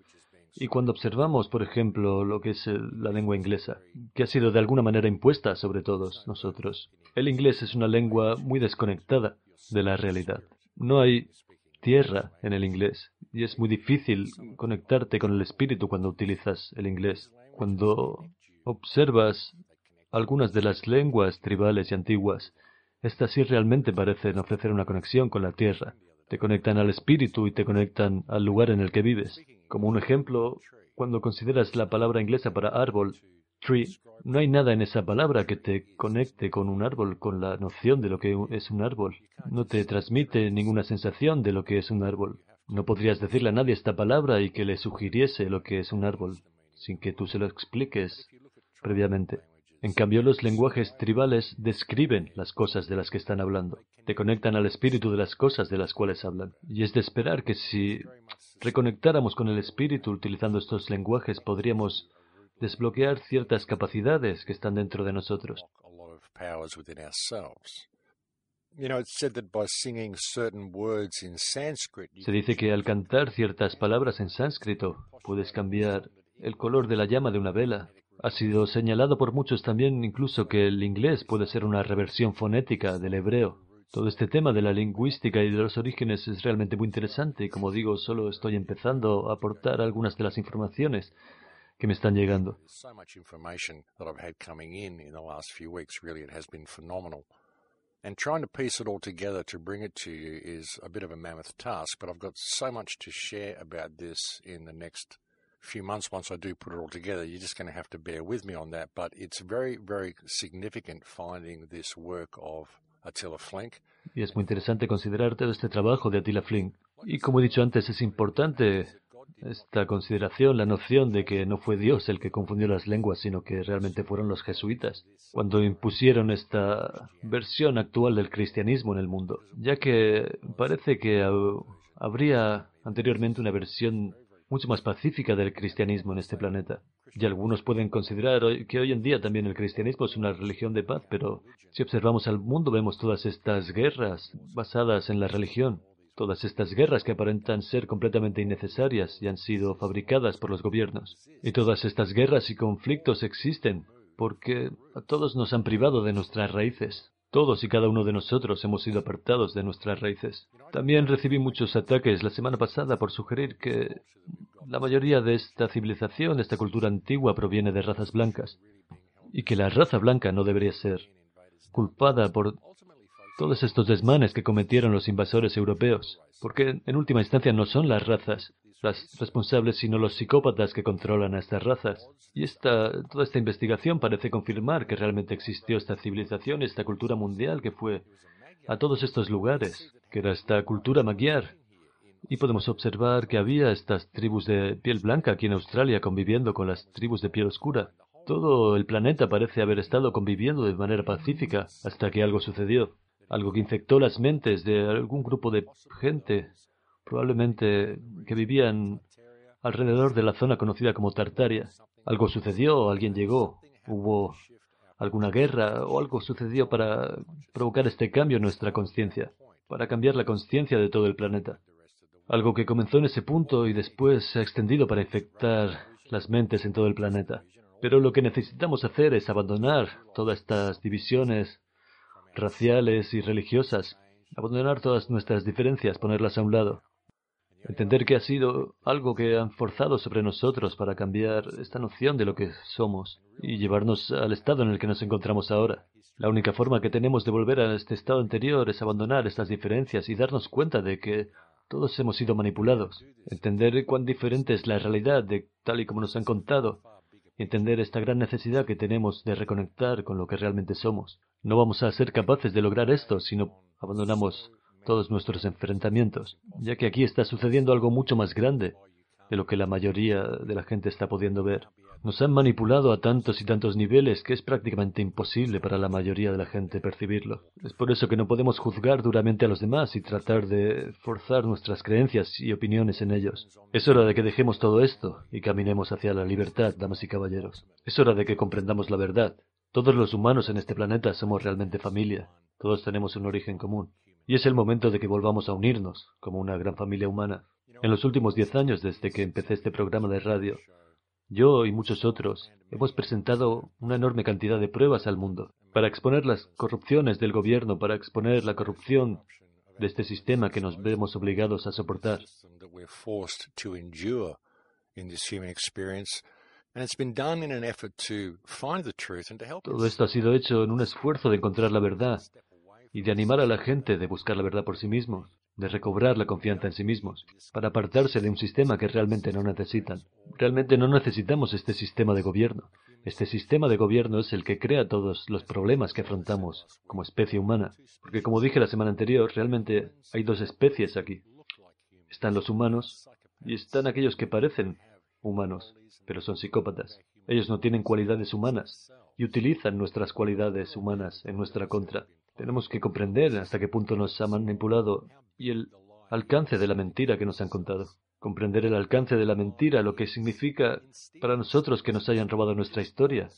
y cuando observamos, por ejemplo, lo que es la lengua inglesa, que ha sido de alguna manera impuesta sobre todos nosotros, el inglés es una lengua muy desconectada de la realidad. No hay tierra en el inglés y es muy difícil conectarte con el espíritu cuando utilizas el inglés. Cuando observas algunas de las lenguas tribales y antiguas, estas sí realmente parecen ofrecer una conexión con la tierra. Te conectan al espíritu y te conectan al lugar en el que vives. Como un ejemplo, cuando consideras la palabra inglesa para árbol, tree, no hay nada en esa palabra que te conecte con un árbol, con la noción de lo que es un árbol. No te transmite ninguna sensación de lo que es un árbol. No podrías decirle a nadie esta palabra y que le sugiriese lo que es un árbol, sin que tú se lo expliques previamente. En cambio, los lenguajes tribales describen las cosas de las que están hablando, te conectan al espíritu de las cosas de las cuales hablan. Y es de esperar que si reconectáramos con el espíritu utilizando estos lenguajes, podríamos desbloquear ciertas capacidades que están dentro de nosotros. Se dice que al cantar ciertas palabras en sánscrito puedes cambiar el color de la llama de una vela Ha sido señalado por muchos también incluso que el inglés puede ser una reversión fonética del hebreo. Todo este tema de la lingüística y de los orígenes es realmente muy interesante y como digo, solo estoy empezando a aportar algunas de las informaciones que me están llegando. And trying to piece it all together to bring it to you is a bit of a mammoth task, but I've got so much to share about this in the next few months once I do put it all together. You're just going to have to bear with me on that, but it's very, very significant finding this work of Attila Flink. Y es muy interesante considerar todo este trabajo de Attila Flink. Y como he dicho antes, es importante esta consideración, la noción de que no fue Dios el que confundió las lenguas, sino que realmente fueron los jesuitas, cuando impusieron esta versión actual del cristianismo en el mundo, ya que parece que habría anteriormente una versión mucho más pacífica del cristianismo en este planeta. Y algunos pueden considerar que hoy en día también el cristianismo es una religión de paz, pero si observamos al mundo vemos todas estas guerras basadas en la religión, todas estas guerras que aparentan ser completamente innecesarias y han sido fabricadas por los gobiernos. Y todas estas guerras y conflictos existen porque a todos nos han privado de nuestras raíces. Todos y cada uno de nosotros hemos sido apartados de nuestras raíces. También recibí muchos ataques la semana pasada por sugerir que la mayoría de esta civilización, de esta cultura antigua, proviene de razas blancas y que la raza blanca no debería ser culpada por todos estos desmanes que cometieron los invasores europeos, porque en última instancia no son las razas las responsables, sino los psicópatas que controlan a estas razas. Y esta, toda esta investigación parece confirmar que realmente existió esta civilización, esta cultura mundial que fue a todos estos lugares, que era esta cultura magyar. Y podemos observar que había estas tribus de piel blanca aquí en Australia conviviendo con las tribus de piel oscura. Todo el planeta parece haber estado conviviendo de manera pacífica hasta que algo sucedió algo que infectó las mentes de algún grupo de gente, probablemente que vivían alrededor de la zona conocida como Tartaria. Algo sucedió, alguien llegó, hubo alguna guerra o algo sucedió para provocar este cambio en nuestra conciencia, para cambiar la conciencia de todo el planeta. Algo que comenzó en ese punto y después se ha extendido para infectar las mentes en todo el planeta. Pero lo que necesitamos hacer es abandonar todas estas divisiones raciales y religiosas, abandonar todas nuestras diferencias, ponerlas a un lado. Entender que ha sido algo que han forzado sobre nosotros para cambiar esta noción de lo que somos y llevarnos al estado en el que nos encontramos ahora. La única forma que tenemos de volver a este estado anterior es abandonar estas diferencias y darnos cuenta de que todos hemos sido manipulados. Entender cuán diferente es la realidad de tal y como nos han contado entender esta gran necesidad que tenemos de reconectar con lo que realmente somos. No vamos a ser capaces de lograr esto si no abandonamos todos nuestros enfrentamientos, ya que aquí está sucediendo algo mucho más grande de lo que la mayoría de la gente está pudiendo ver. Nos han manipulado a tantos y tantos niveles que es prácticamente imposible para la mayoría de la gente percibirlo. Es por eso que no podemos juzgar duramente a los demás y tratar de forzar nuestras creencias y opiniones en ellos. Es hora de que dejemos todo esto y caminemos hacia la libertad, damas y caballeros. Es hora de que comprendamos la verdad. Todos los humanos en este planeta somos realmente familia. Todos tenemos un origen común. Y es el momento de que volvamos a unirnos como una gran familia humana. En los últimos diez años desde que empecé este programa de radio, yo y muchos otros hemos presentado una enorme cantidad de pruebas al mundo para exponer las corrupciones del gobierno, para exponer la corrupción de este sistema que nos vemos obligados a soportar. Todo esto ha sido hecho en un esfuerzo de encontrar la verdad y de animar a la gente de buscar la verdad por sí mismos de recobrar la confianza en sí mismos, para apartarse de un sistema que realmente no necesitan. Realmente no necesitamos este sistema de gobierno. Este sistema de gobierno es el que crea todos los problemas que afrontamos como especie humana. Porque como dije la semana anterior, realmente hay dos especies aquí. Están los humanos y están aquellos que parecen humanos, pero son psicópatas. Ellos no tienen cualidades humanas y utilizan nuestras cualidades humanas en nuestra contra. Tenemos que comprender hasta qué punto nos ha manipulado y el alcance de la mentira que nos han contado. Comprender el alcance de la mentira, lo que significa para nosotros que nos hayan robado nuestra historia,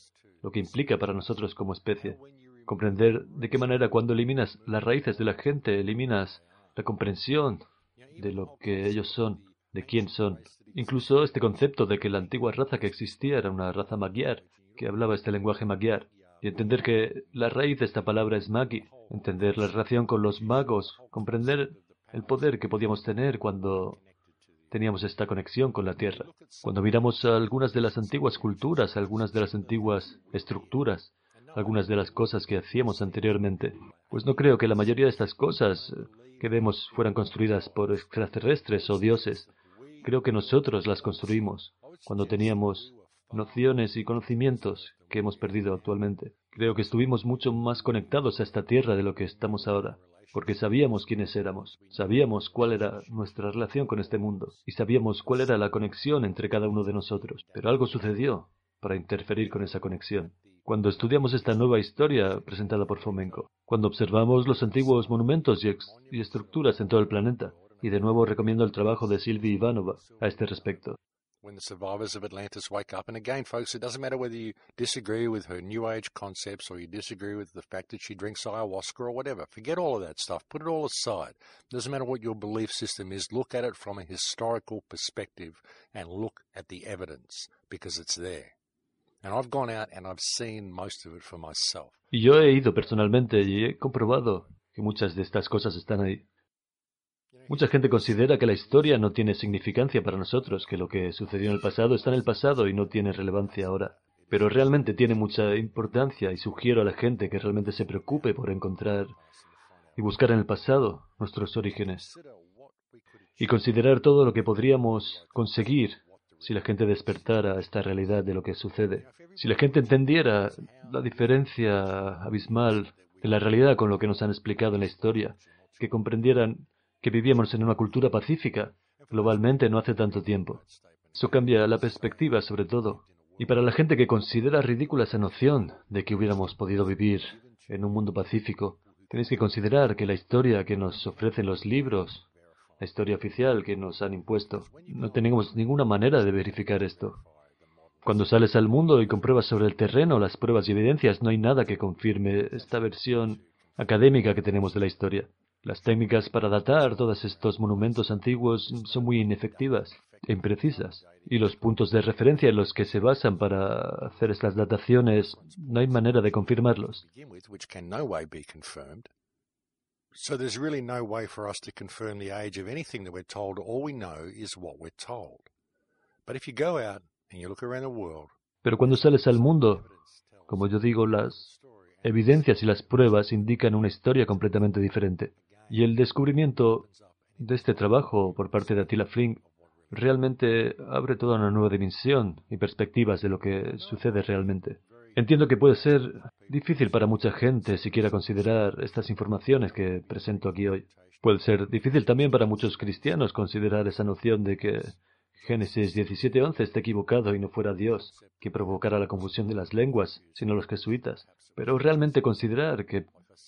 lo que implica para nosotros como especie. Comprender de qué manera cuando eliminas las raíces de la gente, eliminas la comprensión de lo que ellos son, de quién son. Incluso este concepto de que la antigua raza que existía era una raza magyar, que hablaba este lenguaje magyar y entender que la raíz de esta palabra es magi, entender la relación con los magos, comprender el poder que podíamos tener cuando teníamos esta conexión con la tierra. Cuando miramos algunas de las antiguas culturas, algunas de las antiguas estructuras, algunas de las cosas que hacíamos anteriormente, pues no creo que la mayoría de estas cosas que vemos fueran construidas por extraterrestres o dioses. Creo que nosotros las construimos cuando teníamos nociones y conocimientos que hemos perdido actualmente. Creo que estuvimos mucho más conectados a esta tierra de lo que estamos ahora, porque sabíamos quiénes éramos, sabíamos cuál era nuestra relación con este mundo y sabíamos cuál era la conexión entre cada uno de nosotros. Pero algo sucedió para interferir con esa conexión. Cuando estudiamos esta nueva historia presentada por Fomenko, cuando observamos los antiguos monumentos y, y estructuras en todo el planeta, y de nuevo recomiendo el trabajo de Silvi Ivanova a este respecto. When the survivors of Atlantis wake up. And again, folks, it doesn't matter whether you disagree with her New Age concepts or you disagree with the fact that she drinks ayahuasca or whatever. Forget all of that stuff. Put it all aside. It doesn't matter what your belief system is. Look at it from a historical perspective and look at the evidence because it's there. And I've gone out and I've seen most of it for myself. Yo he ido personalmente y he comprobado que muchas de estas cosas están ahí. Mucha gente considera que la historia no tiene significancia para nosotros, que lo que sucedió en el pasado está en el pasado y no tiene relevancia ahora. Pero realmente tiene mucha importancia y sugiero a la gente que realmente se preocupe por encontrar y buscar en el pasado nuestros orígenes y considerar todo lo que podríamos conseguir si la gente despertara esta realidad de lo que sucede. Si la gente entendiera la diferencia abismal de la realidad con lo que nos han explicado en la historia, que comprendieran que vivíamos en una cultura pacífica, globalmente no hace tanto tiempo. Eso cambia la perspectiva sobre todo. Y para la gente que considera ridícula esa noción de que hubiéramos podido vivir en un mundo pacífico, tenéis que considerar que la historia que nos ofrecen los libros, la historia oficial que nos han impuesto, no tenemos ninguna manera de verificar esto. Cuando sales al mundo y compruebas sobre el terreno las pruebas y evidencias, no hay nada que confirme esta versión académica que tenemos de la historia. Las técnicas para datar todos estos monumentos antiguos son muy inefectivas e imprecisas, y los puntos de referencia en los que se basan para hacer estas dataciones no hay manera de confirmarlos. So there's really no way for us to confirm the age of anything that we're told. All we know is what we're told. But if you go out and you look around the world, Pero cuando sales al mundo, como yo digo, las evidencias y las pruebas indican una historia completamente diferente. Y el descubrimiento de este trabajo por parte de Attila Flink realmente abre toda una nueva dimensión y perspectivas de lo que sucede realmente. Entiendo que puede ser difícil para mucha gente siquiera considerar estas informaciones que presento aquí hoy. Puede ser difícil también para muchos cristianos considerar esa noción de que Génesis 17:11 está equivocado y no fuera Dios que provocara la confusión de las lenguas, sino los jesuitas. Pero realmente considerar que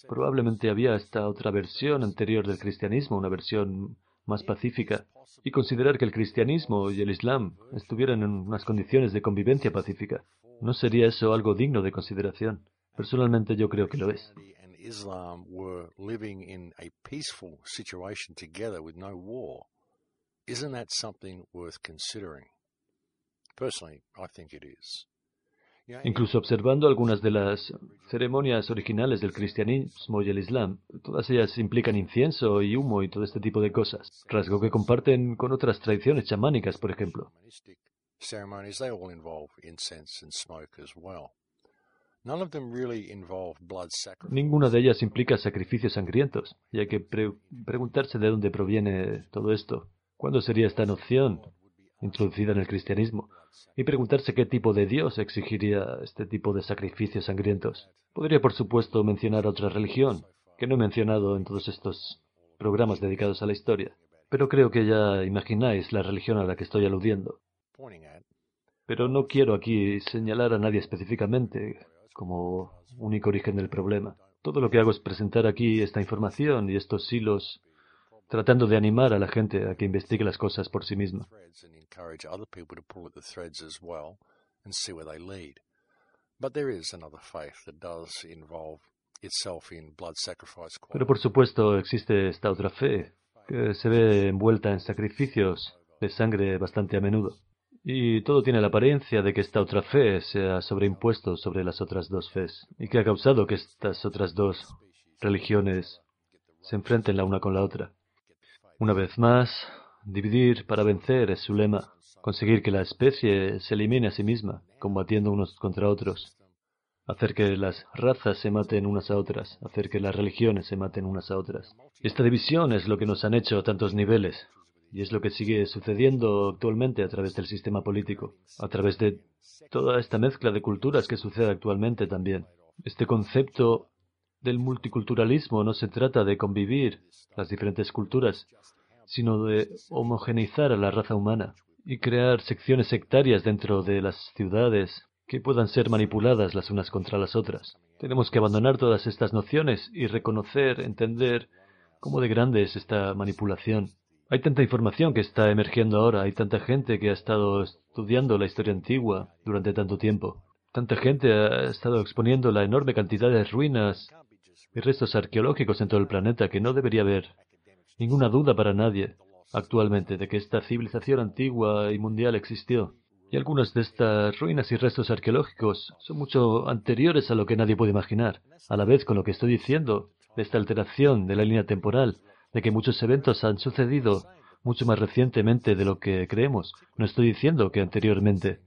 Probablemente había esta otra versión anterior del cristianismo, una versión más pacífica, y considerar que el cristianismo y el islam estuvieran en unas condiciones de convivencia pacífica. ¿No sería eso algo digno de consideración? Personalmente yo creo que lo es. Isn't that something worth considering? Personally, I think it is. Incluso observando algunas de las ceremonias originales del cristianismo y el islam, todas ellas implican incienso y humo y todo este tipo de cosas, rasgo que comparten con otras tradiciones chamánicas, por ejemplo. Ninguna de ellas implica sacrificios sangrientos, y hay que preguntarse de dónde proviene todo esto. ¿Cuándo sería esta noción introducida en el cristianismo? y preguntarse qué tipo de Dios exigiría este tipo de sacrificios sangrientos. Podría, por supuesto, mencionar otra religión, que no he mencionado en todos estos programas dedicados a la historia, pero creo que ya imagináis la religión a la que estoy aludiendo. Pero no quiero aquí señalar a nadie específicamente como único origen del problema. Todo lo que hago es presentar aquí esta información y estos hilos tratando de animar a la gente a que investigue las cosas por sí misma. Pero por supuesto existe esta otra fe que se ve envuelta en sacrificios de sangre bastante a menudo. Y todo tiene la apariencia de que esta otra fe se ha sobreimpuesto sobre las otras dos fes y que ha causado que estas otras dos religiones se enfrenten la una con la otra. Una vez más, dividir para vencer es su lema, conseguir que la especie se elimine a sí misma, combatiendo unos contra otros, hacer que las razas se maten unas a otras, hacer que las religiones se maten unas a otras. Esta división es lo que nos han hecho a tantos niveles, y es lo que sigue sucediendo actualmente a través del sistema político, a través de toda esta mezcla de culturas que sucede actualmente también. Este concepto del multiculturalismo no se trata de convivir las diferentes culturas, sino de homogeneizar a la raza humana y crear secciones sectarias dentro de las ciudades que puedan ser manipuladas las unas contra las otras. Tenemos que abandonar todas estas nociones y reconocer, entender cómo de grande es esta manipulación. Hay tanta información que está emergiendo ahora, hay tanta gente que ha estado estudiando la historia antigua durante tanto tiempo. Tanta gente ha estado exponiendo la enorme cantidad de ruinas y restos arqueológicos en todo el planeta que no debería haber ninguna duda para nadie actualmente de que esta civilización antigua y mundial existió. Y algunas de estas ruinas y restos arqueológicos son mucho anteriores a lo que nadie puede imaginar. A la vez con lo que estoy diciendo, de esta alteración de la línea temporal, de que muchos eventos han sucedido mucho más recientemente de lo que creemos. No estoy diciendo que anteriormente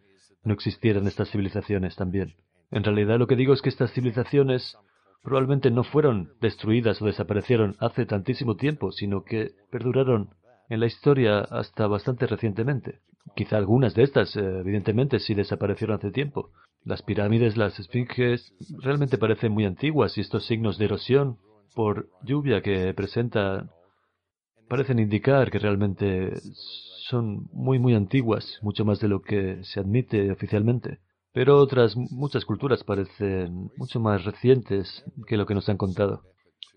no existieran estas civilizaciones también. En realidad lo que digo es que estas civilizaciones probablemente no fueron destruidas o desaparecieron hace tantísimo tiempo, sino que perduraron en la historia hasta bastante recientemente. Quizá algunas de estas, eh, evidentemente, sí desaparecieron hace tiempo. Las pirámides, las esfinges, realmente parecen muy antiguas y estos signos de erosión por lluvia que presentan parecen indicar que realmente son muy muy antiguas, mucho más de lo que se admite oficialmente. Pero otras muchas culturas parecen mucho más recientes que lo que nos han contado.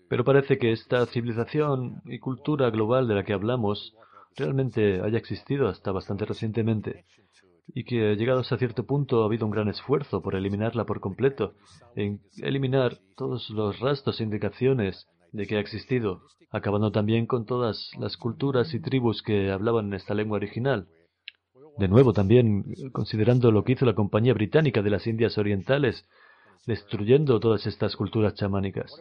Pero parece que esta civilización y cultura global de la que hablamos realmente haya existido hasta bastante recientemente y que llegados a cierto punto ha habido un gran esfuerzo por eliminarla por completo, en eliminar todos los rastros e indicaciones de que ha existido, acabando también con todas las culturas y tribus que hablaban esta lengua original. De nuevo, también considerando lo que hizo la Compañía Británica de las Indias Orientales, destruyendo todas estas culturas chamánicas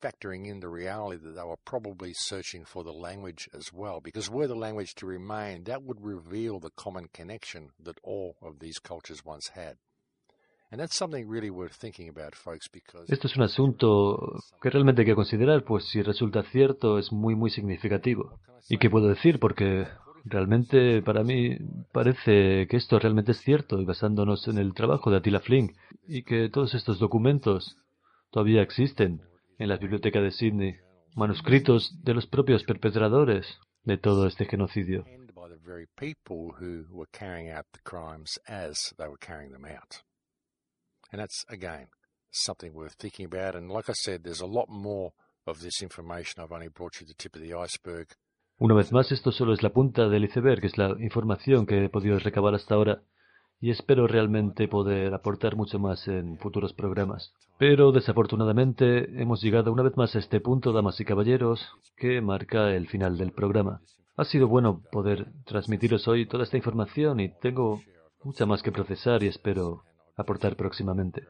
factoring in the reality that they were probably searching for the language as well, because were the language to remain, that would reveal the common connection that all of these cultures once had. And that's something really worth thinking about, folks, because Esto es un asunto que realmente hay que considerar, pues si resulta cierto es muy muy significativo. ¿Y qué puedo decir? Porque realmente para mí parece que esto realmente es cierto, y basándonos en el trabajo de Attila Flink, y que todos estos documentos todavía existen en la biblioteca de Sydney manuscritos de los propios perpetradores de todo este genocidio. And that's, again, something worth thinking about. And like I said, there's a lot more of this information. I've only brought you the tip of the iceberg. Una vez más, esto solo es la punta del iceberg, es la información que he podido recabar hasta ahora y espero realmente poder aportar mucho más en futuros programas. Pero desafortunadamente hemos llegado una vez más a este punto, damas y caballeros, que marca el final del programa. Ha sido bueno poder transmitiros hoy toda esta información y tengo mucha más que procesar y espero aportar próximamente.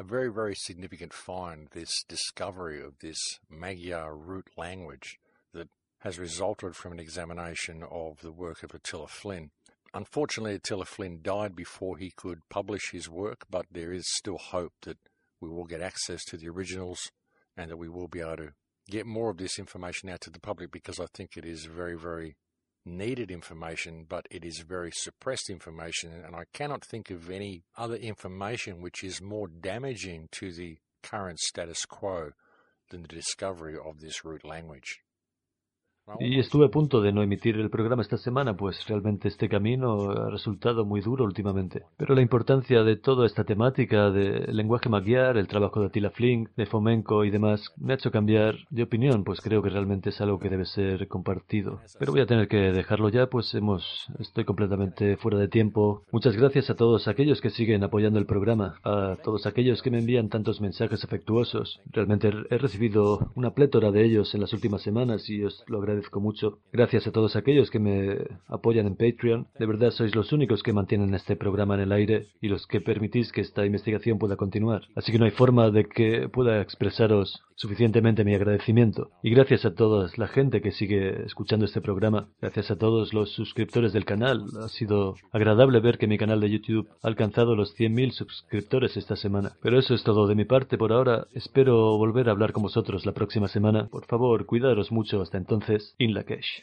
A very, very significant find, this discovery of this Magyar root language that has resulted from an examination of the work of Attila Flynn. Unfortunately, Attila Flynn died before he could publish his work, but there is still hope that we will get access to the originals and that we will be able to get more of this information out to the public because I think it is very, very needed information, but it is very suppressed information. And I cannot think of any other information which is more damaging to the current status quo than the discovery of this root language. Y estuve a punto de no emitir el programa esta semana, pues realmente este camino ha resultado muy duro últimamente. Pero la importancia de toda esta temática del lenguaje magyar, el trabajo de Attila Flink, de Fomenko y demás, me ha hecho cambiar de opinión, pues creo que realmente es algo que debe ser compartido. Pero voy a tener que dejarlo ya, pues hemos, estoy completamente fuera de tiempo. Muchas gracias a todos aquellos que siguen apoyando el programa, a todos aquellos que me envían tantos mensajes afectuosos. Realmente he recibido una plétora de ellos en las últimas semanas y os lo agradezco agradezco mucho. Gracias a todos aquellos que me apoyan en Patreon. De verdad sois los únicos que mantienen este programa en el aire y los que permitís que esta investigación pueda continuar. Así que no hay forma de que pueda expresaros suficientemente mi agradecimiento. Y gracias a toda la gente que sigue escuchando este programa. Gracias a todos los suscriptores del canal. Ha sido agradable ver que mi canal de YouTube ha alcanzado los 100.000 suscriptores esta semana. Pero eso es todo de mi parte por ahora. Espero volver a hablar con vosotros la próxima semana. Por favor, cuidaros mucho hasta entonces. In la cash.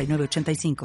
85